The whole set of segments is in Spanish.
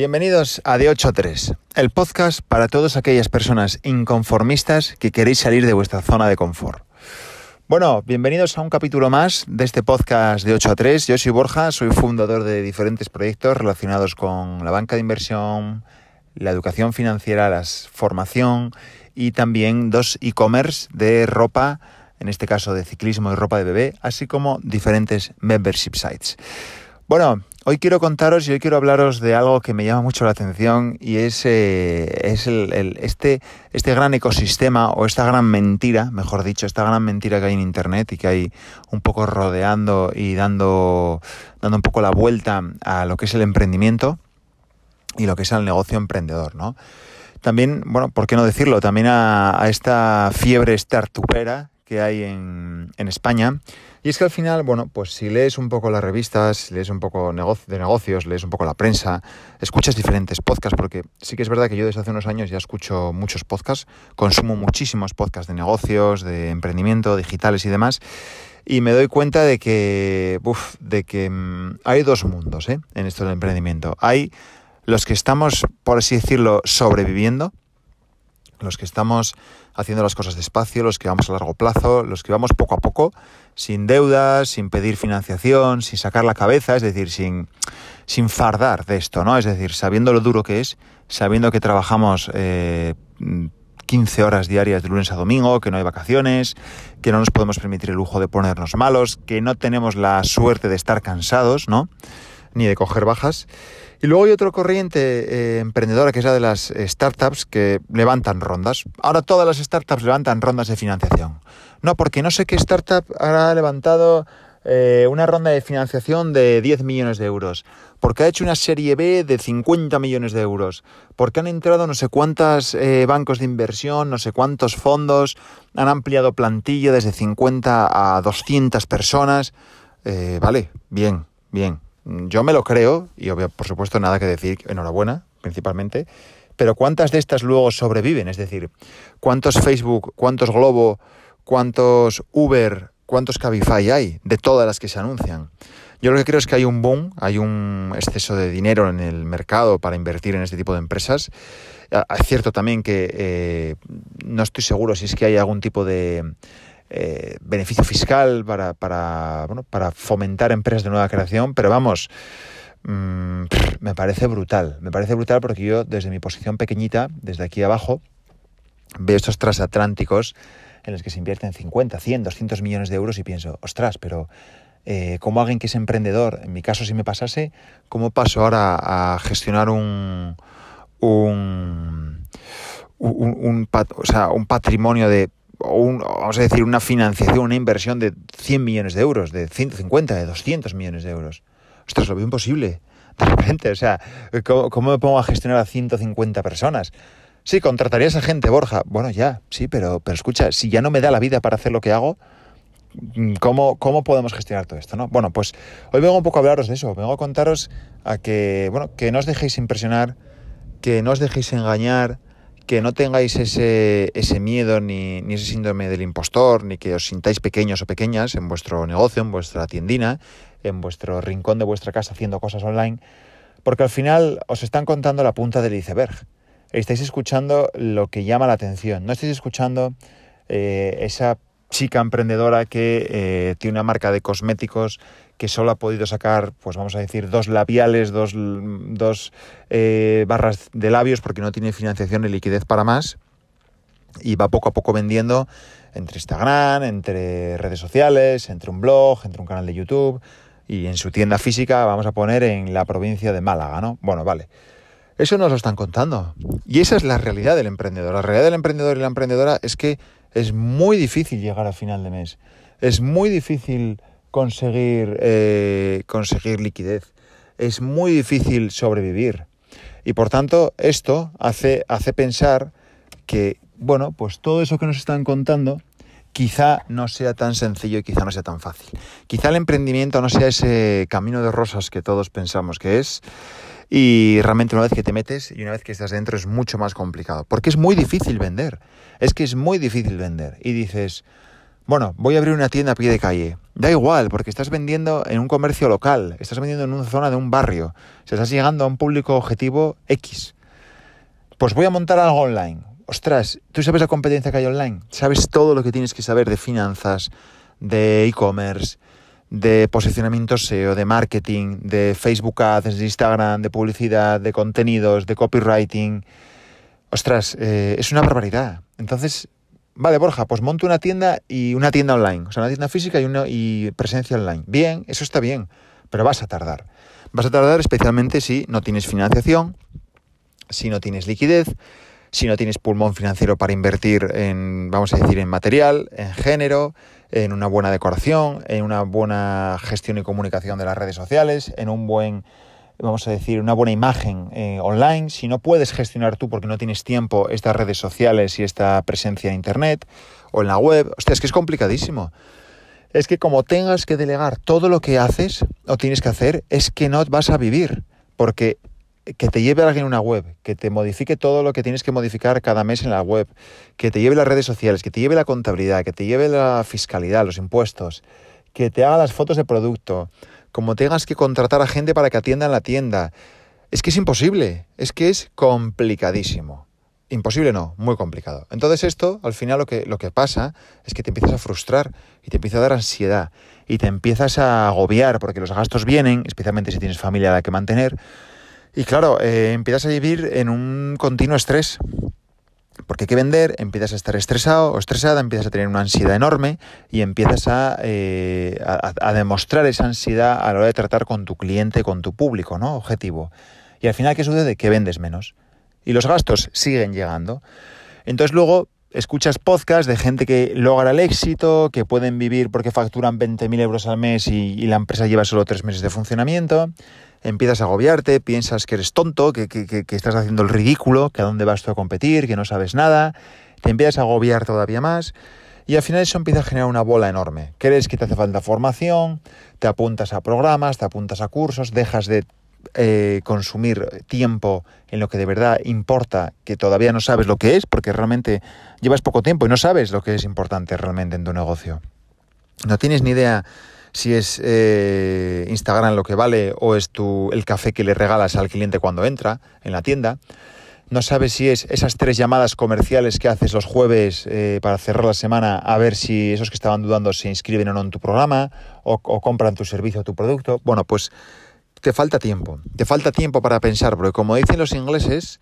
Bienvenidos a De 8 a 3, el podcast para todas aquellas personas inconformistas que queréis salir de vuestra zona de confort. Bueno, bienvenidos a un capítulo más de este podcast de 8 a 3. Yo soy Borja, soy fundador de diferentes proyectos relacionados con la banca de inversión, la educación financiera, la formación y también dos e-commerce de ropa, en este caso de ciclismo y ropa de bebé, así como diferentes membership sites. Bueno, hoy quiero contaros y hoy quiero hablaros de algo que me llama mucho la atención y es, eh, es el, este, este gran ecosistema o esta gran mentira, mejor dicho, esta gran mentira que hay en Internet y que hay un poco rodeando y dando, dando un poco la vuelta a lo que es el emprendimiento y lo que es el negocio emprendedor, ¿no? También, bueno, ¿por qué no decirlo? También a, a esta fiebre startupera que hay en, España y es que al final, bueno, pues si lees un poco las revistas, lees un poco de negocios, lees un poco la prensa, escuchas diferentes podcasts, porque sí que es verdad que yo desde hace unos años ya escucho muchos podcasts, consumo muchísimos podcasts de negocios, de emprendimiento, digitales y demás, y me doy cuenta de que, uf, de que mm, hay dos mundos ¿eh? en esto del emprendimiento. Hay los que estamos, por así decirlo, sobreviviendo, los que estamos haciendo las cosas despacio, los que vamos a largo plazo, los que vamos poco a poco, sin deudas, sin pedir financiación, sin sacar la cabeza, es decir, sin, sin fardar de esto, ¿no? Es decir, sabiendo lo duro que es, sabiendo que trabajamos eh, 15 horas diarias de lunes a domingo, que no hay vacaciones, que no nos podemos permitir el lujo de ponernos malos, que no tenemos la suerte de estar cansados, ¿no? Ni de coger bajas. Y luego hay otro corriente eh, emprendedora que es la de las startups que levantan rondas. Ahora todas las startups levantan rondas de financiación. No, porque no sé qué startup ha levantado eh, una ronda de financiación de 10 millones de euros. Porque ha hecho una serie B de 50 millones de euros. Porque han entrado no sé cuántos eh, bancos de inversión, no sé cuántos fondos. Han ampliado plantilla desde 50 a 200 personas. vale, bien, bien yo me lo creo, y por supuesto nada que decir, enhorabuena, principalmente, pero ¿cuántas de estas luego sobreviven? Es decir, ¿cuántos Facebook, cuántos Globo, cuántos Uber, cuántos Cabify hay de todas las que se anuncian? Yo lo que creo es que hay un boom, hay un exceso de dinero en el mercado para invertir en este tipo de empresas. Es cierto también que eh, no estoy seguro si es que hay algún tipo de eh, beneficio fiscal para, para, bueno, para fomentar empresas de nueva creación, pero vamos, mm, me parece brutal, me parece brutal porque yo desde mi posición pequeñita, desde aquí abajo, veo estos transatlánticos en los que se invierten 50, 100, 200 millones de euros y pienso, ostras, pero eh, como alguien que es emprendedor, en mi caso si me pasase, ¿cómo paso ahora a gestionar un, un, un, o sea, un patrimonio de o vamos a decir, una financiación, una inversión de 100 millones de euros, de 150, de 200 millones de euros. Ostras, lo veo imposible. De repente, o sea, ¿cómo, me pongo a gestionar a 150 personas? Sí, contratarías a gente, Borja. Bueno, ya, sí, pero, pero escucha, si ya no me da la vida para hacer lo que hago, ¿cómo, cómo podemos gestionar todo esto? ¿no? Bueno, pues hoy vengo un poco a hablaros de eso. Vengo a contaros a que, bueno, que no os dejéis impresionar, que no os dejéis engañar, que no tengáis ese, ese miedo ni, ni, ese síndrome del impostor, ni que os sintáis pequeños o pequeñas en vuestro negocio, en vuestra tiendina, en vuestro rincón de vuestra casa haciendo cosas online, porque al final os están contando la punta del iceberg. Estáis escuchando lo que llama la atención, no estáis escuchando eh, esa chica emprendedora que eh, tiene una marca de cosméticos que solo ha podido sacar, pues vamos a decir, dos labiales, dos, dos eh, barras de labios, porque no tiene financiación ni liquidez para más, y va poco a poco vendiendo entre Instagram, entre redes sociales, entre un blog, entre un canal de YouTube, y en su tienda física vamos a poner en la provincia de Málaga, ¿no? Bueno, vale. Eso nos lo están contando. Y esa es la realidad del emprendedor. La realidad del emprendedor y la emprendedora es que es muy difícil llegar a final de mes. Es muy difícil conseguir, eh, conseguir liquidez. Es muy difícil sobrevivir. Y por tanto, esto hace, hace pensar que, bueno, pues todo eso que nos están contando quizá no sea tan sencillo y quizá no sea tan fácil. Quizá el emprendimiento no sea ese camino de rosas que todos pensamos que es. Y realmente una vez que te metes y una vez que estás dentro es mucho más complicado. Porque es muy difícil vender. Es que es muy difícil vender. Y dices, bueno, voy a abrir una tienda a pie de calle. Da igual, porque estás vendiendo en un comercio local, estás vendiendo en una zona de un barrio, se estás llegando a un público objetivo X. Pues voy a montar algo online. Ostras, ¿tú sabes la competencia que hay online? ¿Sabes todo lo que tienes que saber de finanzas, de e-commerce, de posicionamiento SEO, de marketing, de Facebook Ads, de Instagram, de publicidad, de contenidos, de copywriting? Ostras, eh, es una barbaridad. Entonces, Vale, Borja, pues monto una tienda y una tienda online, o sea, una tienda física y, una, y presencia online. Bien, eso está bien, pero vas a tardar. Vas a tardar especialmente si no tienes financiación, si no tienes liquidez, si no tienes pulmón financiero para invertir en, vamos a decir, en material, en género, en una buena decoración, en una buena gestión y comunicación de las redes sociales, en un buen vamos a decir, una buena imagen eh, online, si no puedes gestionar tú porque no tienes tiempo estas redes sociales y esta presencia en Internet o en la web, hostia, es que es complicadísimo. Es que como tengas que delegar todo lo que haces o tienes que hacer, es que no vas a vivir, porque que te lleve alguien una web, que te modifique todo lo que tienes que modificar cada mes en la web, que te lleve las redes sociales, que te lleve la contabilidad, que te lleve la fiscalidad, los impuestos, que te haga las fotos de producto, como tengas que contratar a gente para que atiendan la tienda. Es que es imposible, es que es complicadísimo. Imposible no, muy complicado. Entonces esto, al final lo que, lo que pasa es que te empiezas a frustrar y te empieza a dar ansiedad y te empiezas a agobiar porque los gastos vienen, especialmente si tienes familia a la que mantener. Y claro, eh, empiezas a vivir en un continuo estrés porque hay que vender, empiezas a estar estresado o estresada, empiezas a tener una ansiedad enorme y empiezas eh, a, demostrar esa ansiedad a la hora de tratar con tu cliente, con tu público, ¿no? Objetivo. Y al final, ¿qué sucede? Que vendes menos. Y los gastos siguen llegando. Entonces luego escuchas podcasts de gente que logra el éxito, que pueden vivir porque facturan 20.000 euros al mes y la empresa lleva solo tres meses de funcionamiento empiezas a agobiarte, piensas que eres tonto, que, estás haciendo el ridículo, que a dónde vas tú a competir, que no sabes nada, te empiezas a agobiar todavía más y al final eso empieza a generar una bola enorme. Crees que te hace falta formación, te apuntas a programas, te apuntas a cursos, dejas de eh, consumir tiempo en lo que de verdad importa, que todavía no sabes lo que es, porque realmente llevas poco tiempo y no sabes lo que es importante realmente en tu negocio. No tienes ni idea si es eh, Instagram lo que vale o es tu, el café que le regalas al cliente cuando entra en la tienda. No sabes si es esas tres llamadas comerciales que haces los jueves eh, para cerrar la semana a ver si esos que estaban dudando se inscriben o no en tu programa o, compran tu servicio o tu producto. Bueno, pues te falta tiempo. Te falta tiempo para pensar, porque como dicen los ingleses,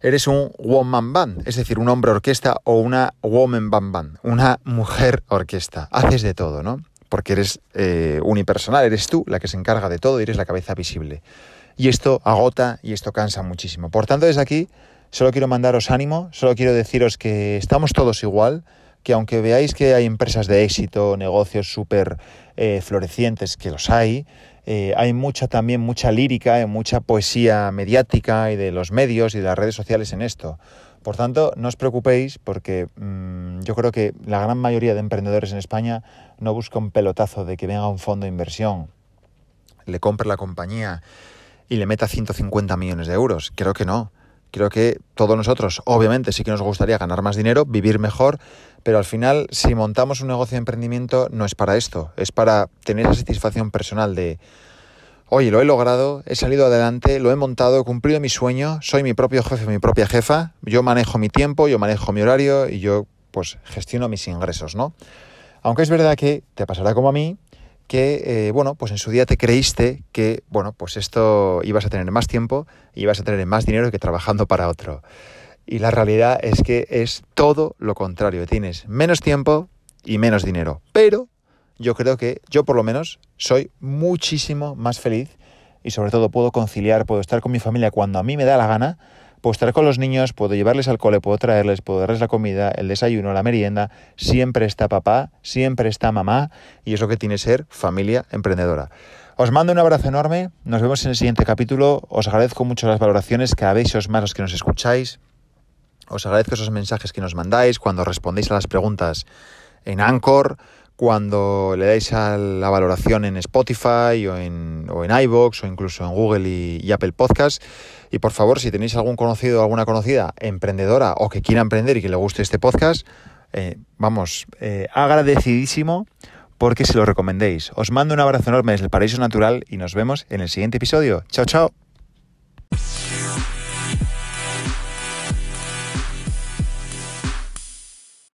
eres un woman band, es decir, un hombre orquesta o una woman band band, una mujer orquesta. Haces de todo, ¿no? Porque eres eh, unipersonal, eres tú la que se encarga de todo y eres la cabeza visible. Y esto agota y esto cansa muchísimo. Por tanto, desde aquí solo quiero mandaros ánimo, solo quiero deciros que estamos todos igual, que aunque veáis que hay empresas de éxito, negocios súper eh, florecientes, que los hay, eh, hay mucha también, mucha lírica, mucha poesía mediática y de los medios y de las redes sociales en esto. Por tanto, no os preocupéis porque mm, yo creo que la gran mayoría de emprendedores en España no busca un pelotazo de que venga un fondo de inversión, le compre la compañía y le meta 150 millones de euros. Creo que no. Creo que todos nosotros, obviamente, sí que nos gustaría ganar más dinero, vivir mejor, pero al final, si montamos un negocio de emprendimiento, no es para esto, es para tener esa satisfacción personal de, oye, lo he logrado, he salido adelante, lo he montado, he cumplido mi sueño, soy mi propio jefe, mi propia jefa, yo manejo mi tiempo, yo manejo mi horario y yo pues gestiono mis ingresos, ¿no? Aunque es verdad que te pasará como a mí, que, eh, bueno, pues en su día te creíste que, bueno, pues esto ibas a tener más tiempo y ibas a tener más dinero que trabajando para otro. Y la realidad es que es todo lo contrario, tienes menos tiempo y menos dinero. Pero yo creo que yo por lo menos soy muchísimo más feliz y sobre todo puedo conciliar, puedo estar con mi familia cuando a mí me da la gana, puedo estar con los niños, puedo llevarles al cole, puedo traerles, puedo darles la comida, el desayuno, la merienda, siempre está papá, siempre está mamá y es lo que tiene ser familia emprendedora. Os mando un abrazo enorme, nos vemos en el siguiente capítulo, os agradezco mucho las valoraciones, cada vez os más los que nos escucháis, os agradezco esos mensajes que nos mandáis cuando respondéis a las preguntas en Anchor, cuando le dais a la valoración en Spotify o en, o en o incluso en Google y, Apple Podcast. Y por favor, si tenéis algún conocido o alguna conocida emprendedora o que quiera emprender y que le guste este podcast, eh, vamos, eh, agradecidísimo porque se lo recomendéis. Os mando un abrazo enorme desde el Paraíso Natural y nos vemos en el siguiente episodio. Chao, chao.